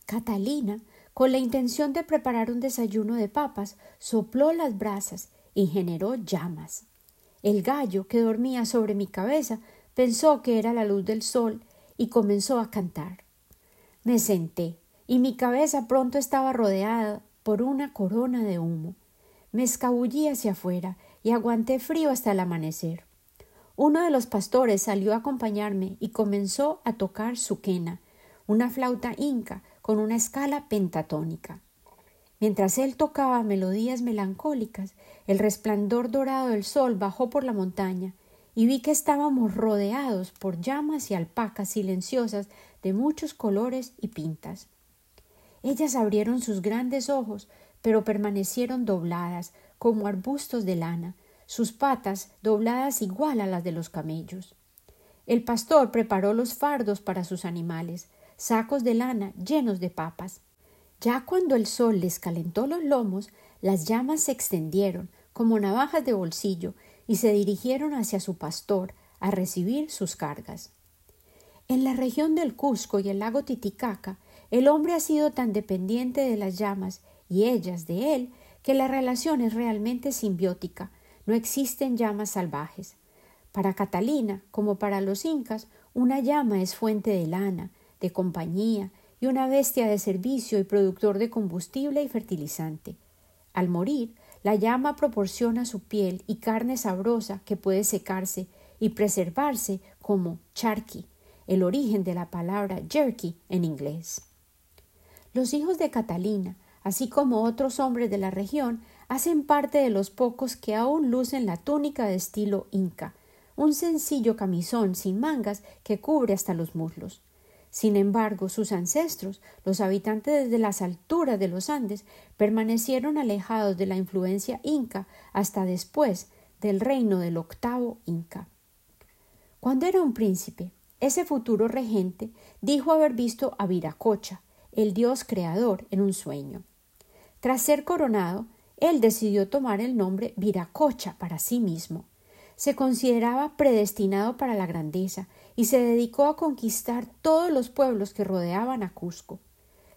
Catalina, con la intención de preparar un desayuno de papas, sopló las brasas y generó llamas. El gallo que dormía sobre mi cabeza pensó que era la luz del sol y comenzó a cantar. Me senté y mi cabeza pronto estaba rodeada por una corona de humo. Me escabullí hacia afuera y aguanté frío hasta el amanecer. Uno de los pastores salió a acompañarme y comenzó a tocar su quena, una flauta inca con una escala pentatónica. Mientras él tocaba melodías melancólicas, el resplandor dorado del sol bajó por la montaña y vi que estábamos rodeados por llamas y alpacas silenciosas de muchos colores y pintas. Ellas abrieron sus grandes ojos, pero permanecieron dobladas como arbustos de lana, sus patas dobladas igual a las de los camellos. El pastor preparó los fardos para sus animales, sacos de lana llenos de papas. Ya cuando el sol les calentó los lomos, las llamas se extendieron como navajas de bolsillo y se dirigieron hacia su pastor a recibir sus cargas. En la región del Cusco y el lago Titicaca, el hombre ha sido tan dependiente de las llamas y ellas de él que la relación es realmente simbiótica, no existen llamas salvajes. Para Catalina, como para los incas, una llama es fuente de lana, de compañía y una bestia de servicio y productor de combustible y fertilizante. Al morir, la llama proporciona su piel y carne sabrosa que puede secarse y preservarse como charqui, el origen de la palabra jerky en inglés. Los hijos de Catalina, así como otros hombres de la región, hacen parte de los pocos que aún lucen la túnica de estilo inca, un sencillo camisón sin mangas que cubre hasta los muslos. Sin embargo, sus ancestros, los habitantes desde las alturas de los Andes, permanecieron alejados de la influencia inca hasta después del reino del octavo inca. Cuando era un príncipe, ese futuro regente dijo haber visto a Viracocha, el dios creador, en un sueño. Tras ser coronado, él decidió tomar el nombre Viracocha para sí mismo. Se consideraba predestinado para la grandeza y se dedicó a conquistar todos los pueblos que rodeaban a Cusco.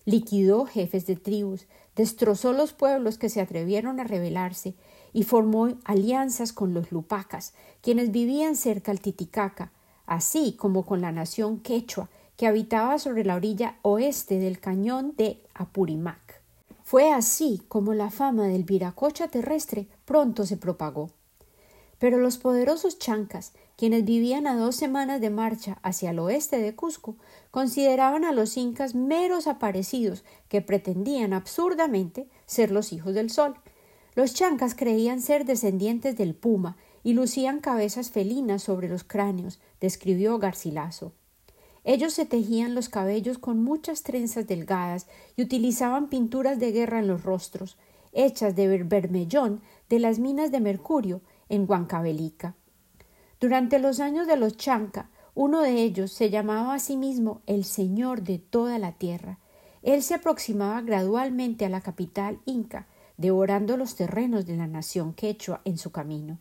Liquidó jefes de tribus, destrozó los pueblos que se atrevieron a rebelarse y formó alianzas con los lupacas, quienes vivían cerca al Titicaca, así como con la nación quechua, que habitaba sobre la orilla oeste del cañón de Apurimac. Fue así como la fama del viracocha terrestre pronto se propagó. Pero los poderosos chancas, quienes vivían a dos semanas de marcha hacia el oeste de Cusco, consideraban a los incas meros aparecidos que pretendían absurdamente ser los hijos del sol. Los chancas creían ser descendientes del puma y lucían cabezas felinas sobre los cráneos, describió Garcilaso. Ellos se tejían los cabellos con muchas trenzas delgadas y utilizaban pinturas de guerra en los rostros, hechas de bermellón de las minas de mercurio en Huancavelica. Durante los años de los Chanca, uno de ellos se llamaba a sí mismo el Señor de toda la tierra. Él se aproximaba gradualmente a la capital inca, devorando los terrenos de la nación quechua en su camino.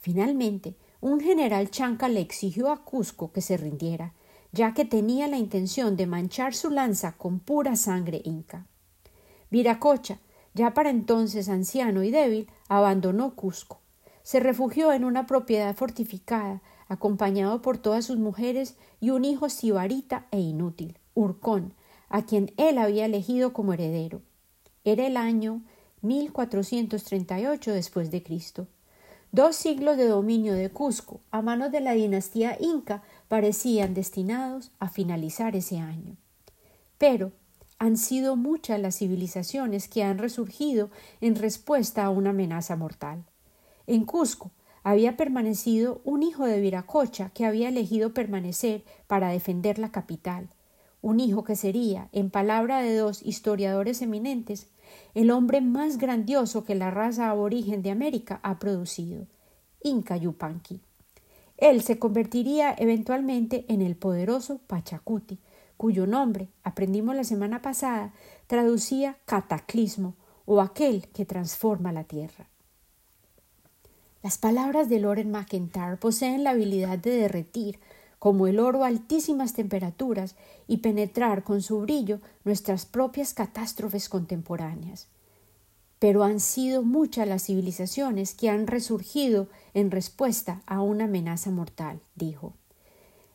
Finalmente, un general chanca le exigió a Cusco que se rindiera, ya que tenía la intención de manchar su lanza con pura sangre inca. Viracocha, ya para entonces anciano y débil, abandonó Cusco se refugió en una propiedad fortificada, acompañado por todas sus mujeres y un hijo sibarita e inútil, Urcón, a quien él había elegido como heredero. Era el año 1438 después de Cristo. Dos siglos de dominio de Cusco a manos de la dinastía inca parecían destinados a finalizar ese año. Pero han sido muchas las civilizaciones que han resurgido en respuesta a una amenaza mortal. En Cusco había permanecido un hijo de Viracocha que había elegido permanecer para defender la capital, un hijo que sería, en palabra de dos historiadores eminentes, el hombre más grandioso que la raza aborigen de América ha producido, Inca Yupanqui. Él se convertiría eventualmente en el poderoso Pachacuti, cuyo nombre, aprendimos la semana pasada, traducía cataclismo o aquel que transforma la tierra. Las palabras de Loren McIntyre poseen la habilidad de derretir, como el oro altísimas temperaturas, y penetrar con su brillo nuestras propias catástrofes contemporáneas. Pero han sido muchas las civilizaciones que han resurgido en respuesta a una amenaza mortal, dijo.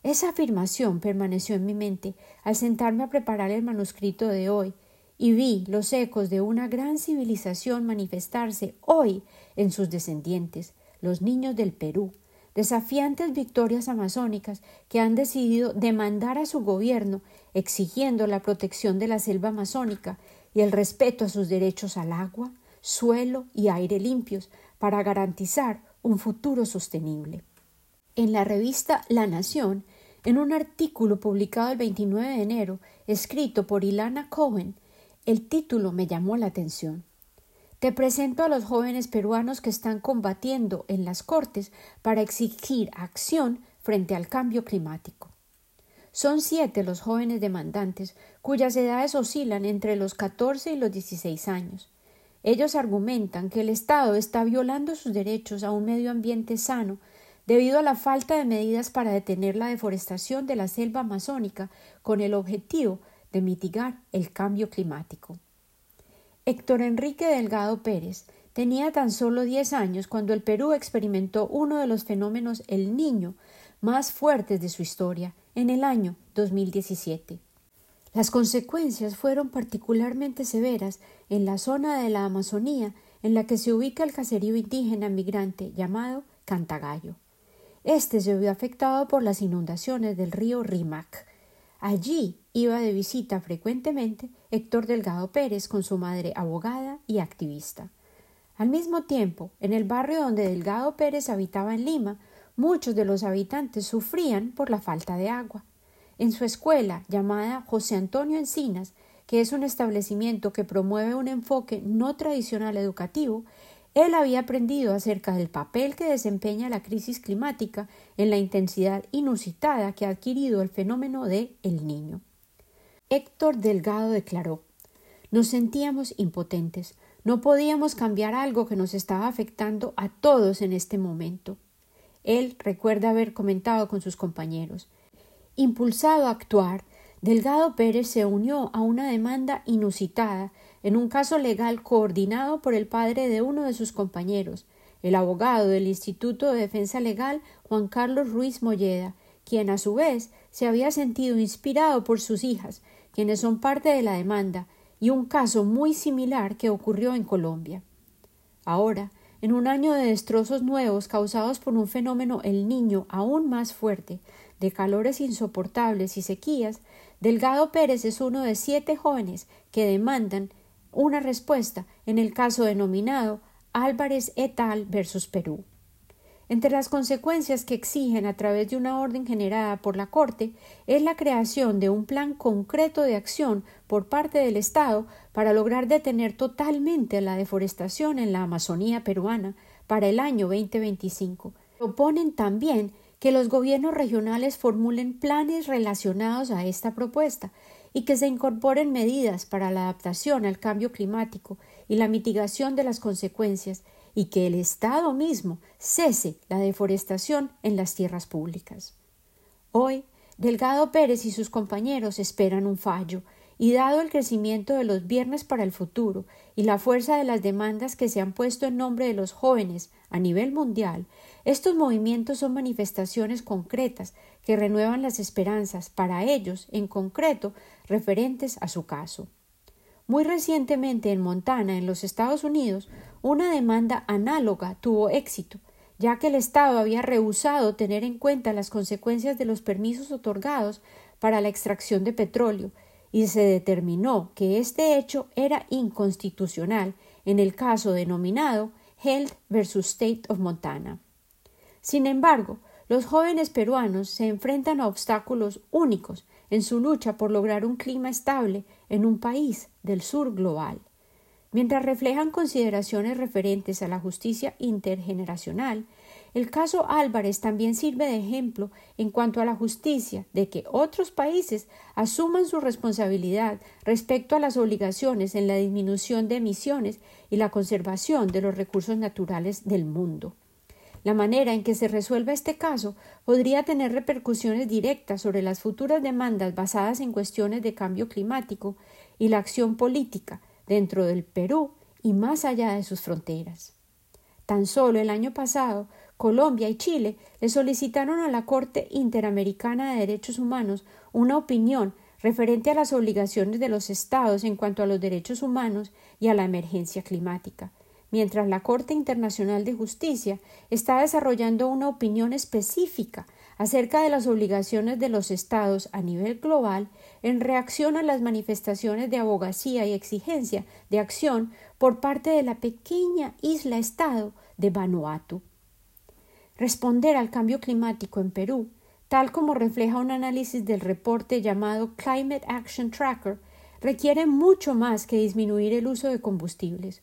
Esa afirmación permaneció en mi mente al sentarme a preparar el manuscrito de hoy, y vi los ecos de una gran civilización manifestarse hoy en sus descendientes, los niños del Perú, desafiantes victorias amazónicas que han decidido demandar a su gobierno exigiendo la protección de la selva amazónica y el respeto a sus derechos al agua, suelo y aire limpios para garantizar un futuro sostenible. En la revista La Nación, en un artículo publicado el 29 de enero, escrito por Ilana Cohen, el título me llamó la atención. Te presento a los jóvenes peruanos que están combatiendo en las Cortes para exigir acción frente al cambio climático. Son siete los jóvenes demandantes cuyas edades oscilan entre los 14 y los 16 años. Ellos argumentan que el Estado está violando sus derechos a un medio ambiente sano debido a la falta de medidas para detener la deforestación de la selva amazónica con el objetivo de mitigar el cambio climático. Héctor Enrique Delgado Pérez tenía tan solo diez años cuando el Perú experimentó uno de los fenómenos El Niño más fuertes de su historia en el año 2017. Las consecuencias fueron particularmente severas en la zona de la Amazonía en la que se ubica el caserío indígena migrante llamado Cantagallo. Este se vio afectado por las inundaciones del río Rimac. Allí iba de visita frecuentemente Héctor Delgado Pérez con su madre abogada y activista. Al mismo tiempo, en el barrio donde Delgado Pérez habitaba en Lima, muchos de los habitantes sufrían por la falta de agua. En su escuela, llamada José Antonio Encinas, que es un establecimiento que promueve un enfoque no tradicional educativo, él había aprendido acerca del papel que desempeña la crisis climática en la intensidad inusitada que ha adquirido el fenómeno de El Niño. Héctor Delgado declaró Nos sentíamos impotentes, no podíamos cambiar algo que nos estaba afectando a todos en este momento. Él recuerda haber comentado con sus compañeros Impulsado a actuar, Delgado Pérez se unió a una demanda inusitada en un caso legal coordinado por el padre de uno de sus compañeros, el abogado del Instituto de Defensa Legal Juan Carlos Ruiz Molleda, quien a su vez se había sentido inspirado por sus hijas, quienes son parte de la demanda, y un caso muy similar que ocurrió en Colombia. Ahora, en un año de destrozos nuevos causados por un fenómeno el niño aún más fuerte, de calores insoportables y sequías, Delgado Pérez es uno de siete jóvenes que demandan una respuesta en el caso denominado Álvarez et al. versus Perú. Entre las consecuencias que exigen a través de una orden generada por la Corte es la creación de un plan concreto de acción por parte del Estado para lograr detener totalmente la deforestación en la Amazonía peruana para el año 2025. Proponen también que los gobiernos regionales formulen planes relacionados a esta propuesta y que se incorporen medidas para la adaptación al cambio climático y la mitigación de las consecuencias y que el Estado mismo cese la deforestación en las tierras públicas. Hoy, Delgado Pérez y sus compañeros esperan un fallo, y dado el crecimiento de los viernes para el futuro y la fuerza de las demandas que se han puesto en nombre de los jóvenes a nivel mundial, estos movimientos son manifestaciones concretas que renuevan las esperanzas para ellos, en concreto, referentes a su caso. Muy recientemente en Montana, en los Estados Unidos, una demanda análoga tuvo éxito, ya que el Estado había rehusado tener en cuenta las consecuencias de los permisos otorgados para la extracción de petróleo, y se determinó que este hecho era inconstitucional en el caso denominado Health vs. State of Montana. Sin embargo, los jóvenes peruanos se enfrentan a obstáculos únicos en su lucha por lograr un clima estable en un país del sur global. Mientras reflejan consideraciones referentes a la justicia intergeneracional, el caso Álvarez también sirve de ejemplo en cuanto a la justicia de que otros países asuman su responsabilidad respecto a las obligaciones en la disminución de emisiones y la conservación de los recursos naturales del mundo. La manera en que se resuelva este caso podría tener repercusiones directas sobre las futuras demandas basadas en cuestiones de cambio climático y la acción política dentro del Perú y más allá de sus fronteras. Tan solo el año pasado, Colombia y Chile le solicitaron a la Corte Interamericana de Derechos Humanos una opinión referente a las obligaciones de los Estados en cuanto a los derechos humanos y a la emergencia climática mientras la Corte Internacional de Justicia está desarrollando una opinión específica acerca de las obligaciones de los Estados a nivel global en reacción a las manifestaciones de abogacía y exigencia de acción por parte de la pequeña isla Estado de Vanuatu. Responder al cambio climático en Perú, tal como refleja un análisis del reporte llamado Climate Action Tracker, requiere mucho más que disminuir el uso de combustibles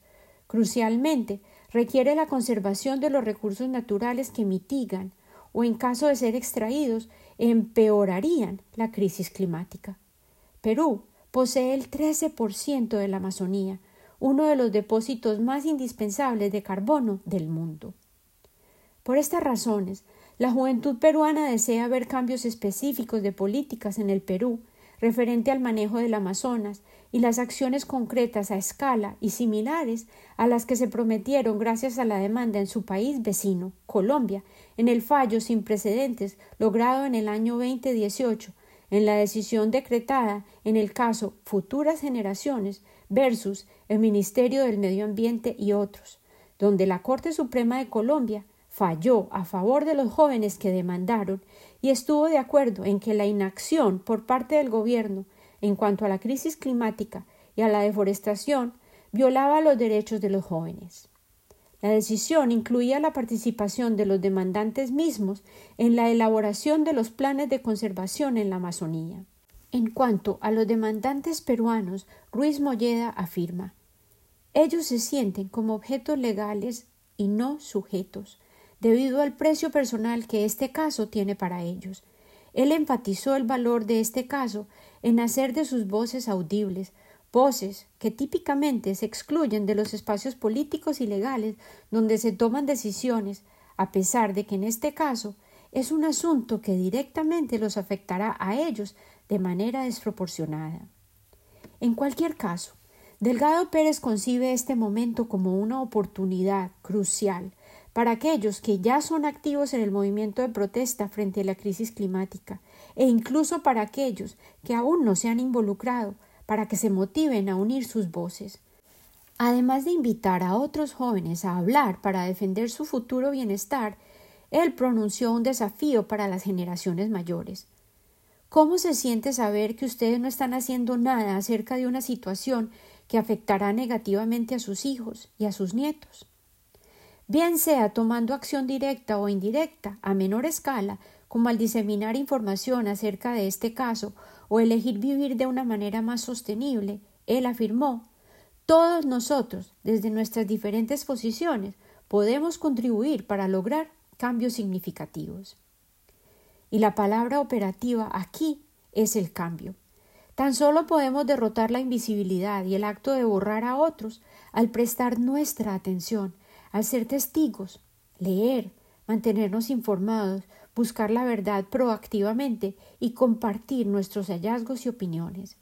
Crucialmente, requiere la conservación de los recursos naturales que mitigan o, en caso de ser extraídos, empeorarían la crisis climática. Perú posee el 13% de la Amazonía, uno de los depósitos más indispensables de carbono del mundo. Por estas razones, la juventud peruana desea ver cambios específicos de políticas en el Perú referente al manejo del Amazonas y las acciones concretas a escala y similares a las que se prometieron gracias a la demanda en su país vecino, Colombia, en el fallo sin precedentes logrado en el año 2018 en la decisión decretada en el caso Futuras Generaciones versus el Ministerio del Medio Ambiente y otros, donde la Corte Suprema de Colombia falló a favor de los jóvenes que demandaron y estuvo de acuerdo en que la inacción por parte del gobierno en cuanto a la crisis climática y a la deforestación violaba los derechos de los jóvenes. La decisión incluía la participación de los demandantes mismos en la elaboración de los planes de conservación en la Amazonía. En cuanto a los demandantes peruanos, Ruiz Molleda afirma Ellos se sienten como objetos legales y no sujetos, debido al precio personal que este caso tiene para ellos. Él enfatizó el valor de este caso en hacer de sus voces audibles, voces que típicamente se excluyen de los espacios políticos y legales donde se toman decisiones, a pesar de que en este caso es un asunto que directamente los afectará a ellos de manera desproporcionada. En cualquier caso, Delgado Pérez concibe este momento como una oportunidad crucial para aquellos que ya son activos en el movimiento de protesta frente a la crisis climática, e incluso para aquellos que aún no se han involucrado, para que se motiven a unir sus voces. Además de invitar a otros jóvenes a hablar para defender su futuro bienestar, él pronunció un desafío para las generaciones mayores. ¿Cómo se siente saber que ustedes no están haciendo nada acerca de una situación que afectará negativamente a sus hijos y a sus nietos? bien sea tomando acción directa o indirecta a menor escala, como al diseminar información acerca de este caso o elegir vivir de una manera más sostenible, él afirmó todos nosotros, desde nuestras diferentes posiciones, podemos contribuir para lograr cambios significativos. Y la palabra operativa aquí es el cambio. Tan solo podemos derrotar la invisibilidad y el acto de borrar a otros al prestar nuestra atención al ser testigos, leer, mantenernos informados, buscar la verdad proactivamente y compartir nuestros hallazgos y opiniones.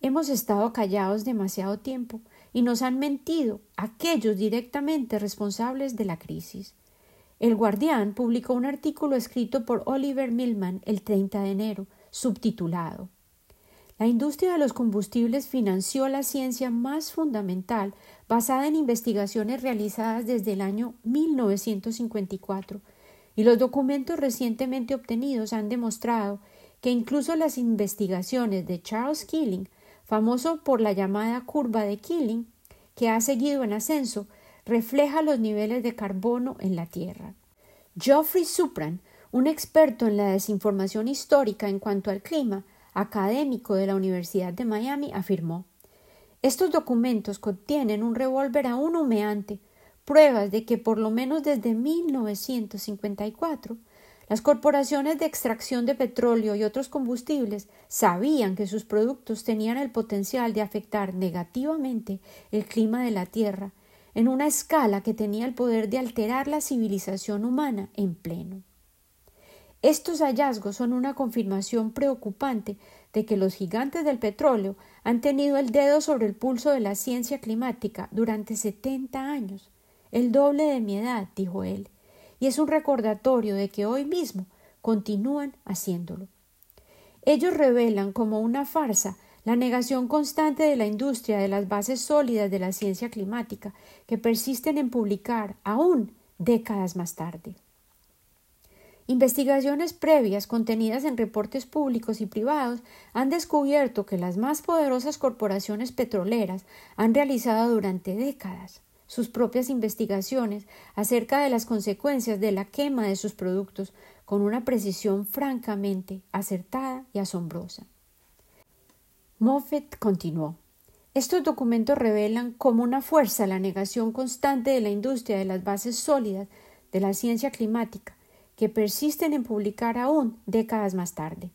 Hemos estado callados demasiado tiempo y nos han mentido aquellos directamente responsables de la crisis. El Guardián publicó un artículo escrito por Oliver Millman el 30 de enero, subtitulado la industria de los combustibles financió la ciencia más fundamental basada en investigaciones realizadas desde el año 1954 y los documentos recientemente obtenidos han demostrado que incluso las investigaciones de Charles Keeling, famoso por la llamada curva de Keeling, que ha seguido en ascenso, refleja los niveles de carbono en la Tierra. Geoffrey Supran, un experto en la desinformación histórica en cuanto al clima, académico de la Universidad de Miami, afirmó Estos documentos contienen un revólver aún humeante, pruebas de que por lo menos desde 1954 las corporaciones de extracción de petróleo y otros combustibles sabían que sus productos tenían el potencial de afectar negativamente el clima de la Tierra en una escala que tenía el poder de alterar la civilización humana en pleno. Estos hallazgos son una confirmación preocupante de que los gigantes del petróleo han tenido el dedo sobre el pulso de la ciencia climática durante setenta años, el doble de mi edad, dijo él, y es un recordatorio de que hoy mismo continúan haciéndolo. Ellos revelan como una farsa la negación constante de la industria de las bases sólidas de la ciencia climática que persisten en publicar aún décadas más tarde. Investigaciones previas contenidas en reportes públicos y privados han descubierto que las más poderosas corporaciones petroleras han realizado durante décadas sus propias investigaciones acerca de las consecuencias de la quema de sus productos con una precisión francamente acertada y asombrosa. Moffett continuó. Estos documentos revelan como una fuerza la negación constante de la industria de las bases sólidas de la ciencia climática que persisten en publicar aún décadas más tarde.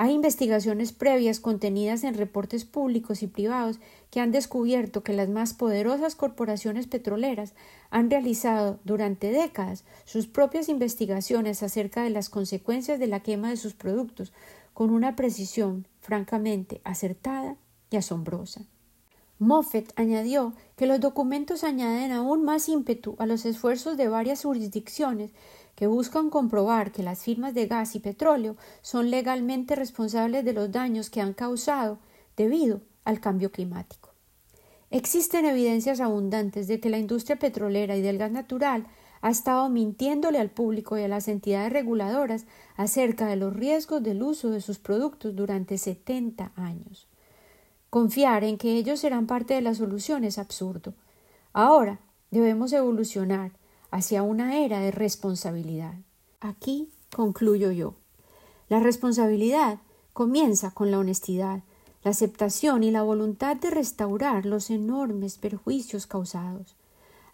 Hay investigaciones previas contenidas en reportes públicos y privados que han descubierto que las más poderosas corporaciones petroleras han realizado durante décadas sus propias investigaciones acerca de las consecuencias de la quema de sus productos con una precisión francamente acertada y asombrosa. Moffett añadió que los documentos añaden aún más ímpetu a los esfuerzos de varias jurisdicciones que buscan comprobar que las firmas de gas y petróleo son legalmente responsables de los daños que han causado debido al cambio climático. Existen evidencias abundantes de que la industria petrolera y del gas natural ha estado mintiéndole al público y a las entidades reguladoras acerca de los riesgos del uso de sus productos durante 70 años. Confiar en que ellos serán parte de la solución es absurdo. Ahora debemos evolucionar hacia una era de responsabilidad. Aquí concluyo yo. La responsabilidad comienza con la honestidad, la aceptación y la voluntad de restaurar los enormes perjuicios causados.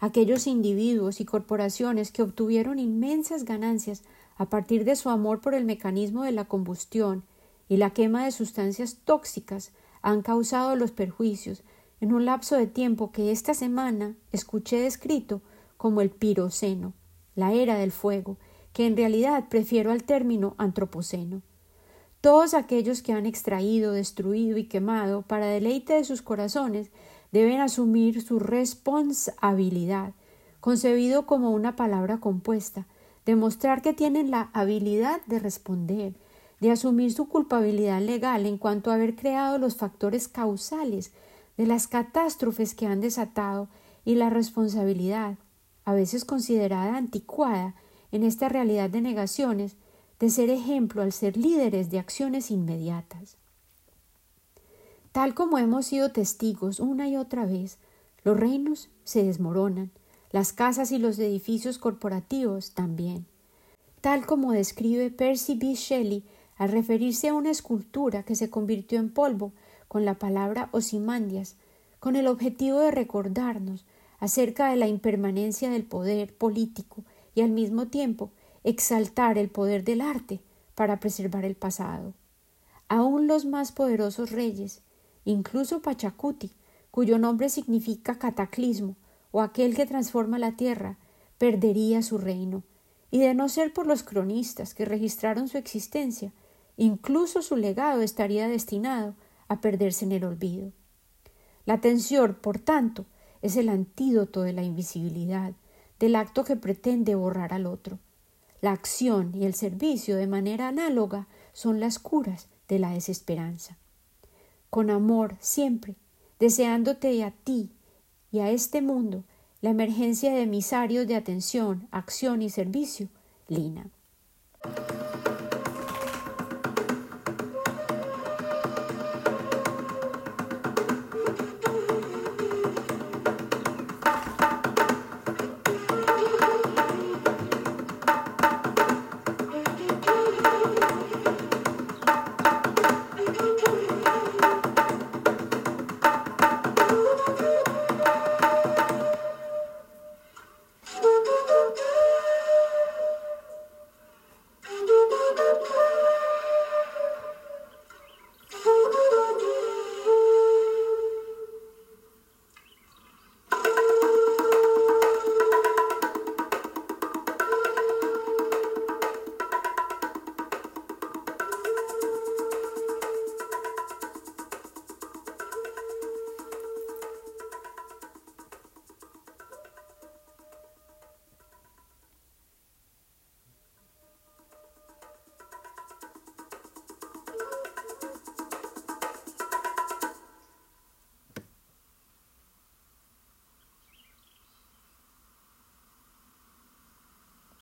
Aquellos individuos y corporaciones que obtuvieron inmensas ganancias a partir de su amor por el mecanismo de la combustión y la quema de sustancias tóxicas han causado los perjuicios en un lapso de tiempo que esta semana escuché descrito como el piroceno, la era del fuego, que en realidad prefiero al término antropoceno. Todos aquellos que han extraído, destruido y quemado para deleite de sus corazones deben asumir su responsabilidad, concebido como una palabra compuesta, demostrar que tienen la habilidad de responder, de asumir su culpabilidad legal en cuanto a haber creado los factores causales de las catástrofes que han desatado y la responsabilidad a veces considerada anticuada en esta realidad de negaciones, de ser ejemplo al ser líderes de acciones inmediatas. Tal como hemos sido testigos una y otra vez, los reinos se desmoronan, las casas y los edificios corporativos también. Tal como describe Percy B. Shelley al referirse a una escultura que se convirtió en polvo con la palabra Osimandias, con el objetivo de recordarnos acerca de la impermanencia del poder político y al mismo tiempo exaltar el poder del arte para preservar el pasado. Aún los más poderosos reyes, incluso Pachacuti, cuyo nombre significa cataclismo o aquel que transforma la tierra, perdería su reino, y de no ser por los cronistas que registraron su existencia, incluso su legado estaría destinado a perderse en el olvido. La tensión, por tanto, es el antídoto de la invisibilidad, del acto que pretende borrar al otro. La acción y el servicio de manera análoga son las curas de la desesperanza. Con amor siempre, deseándote a ti y a este mundo la emergencia de emisarios de atención, acción y servicio, Lina.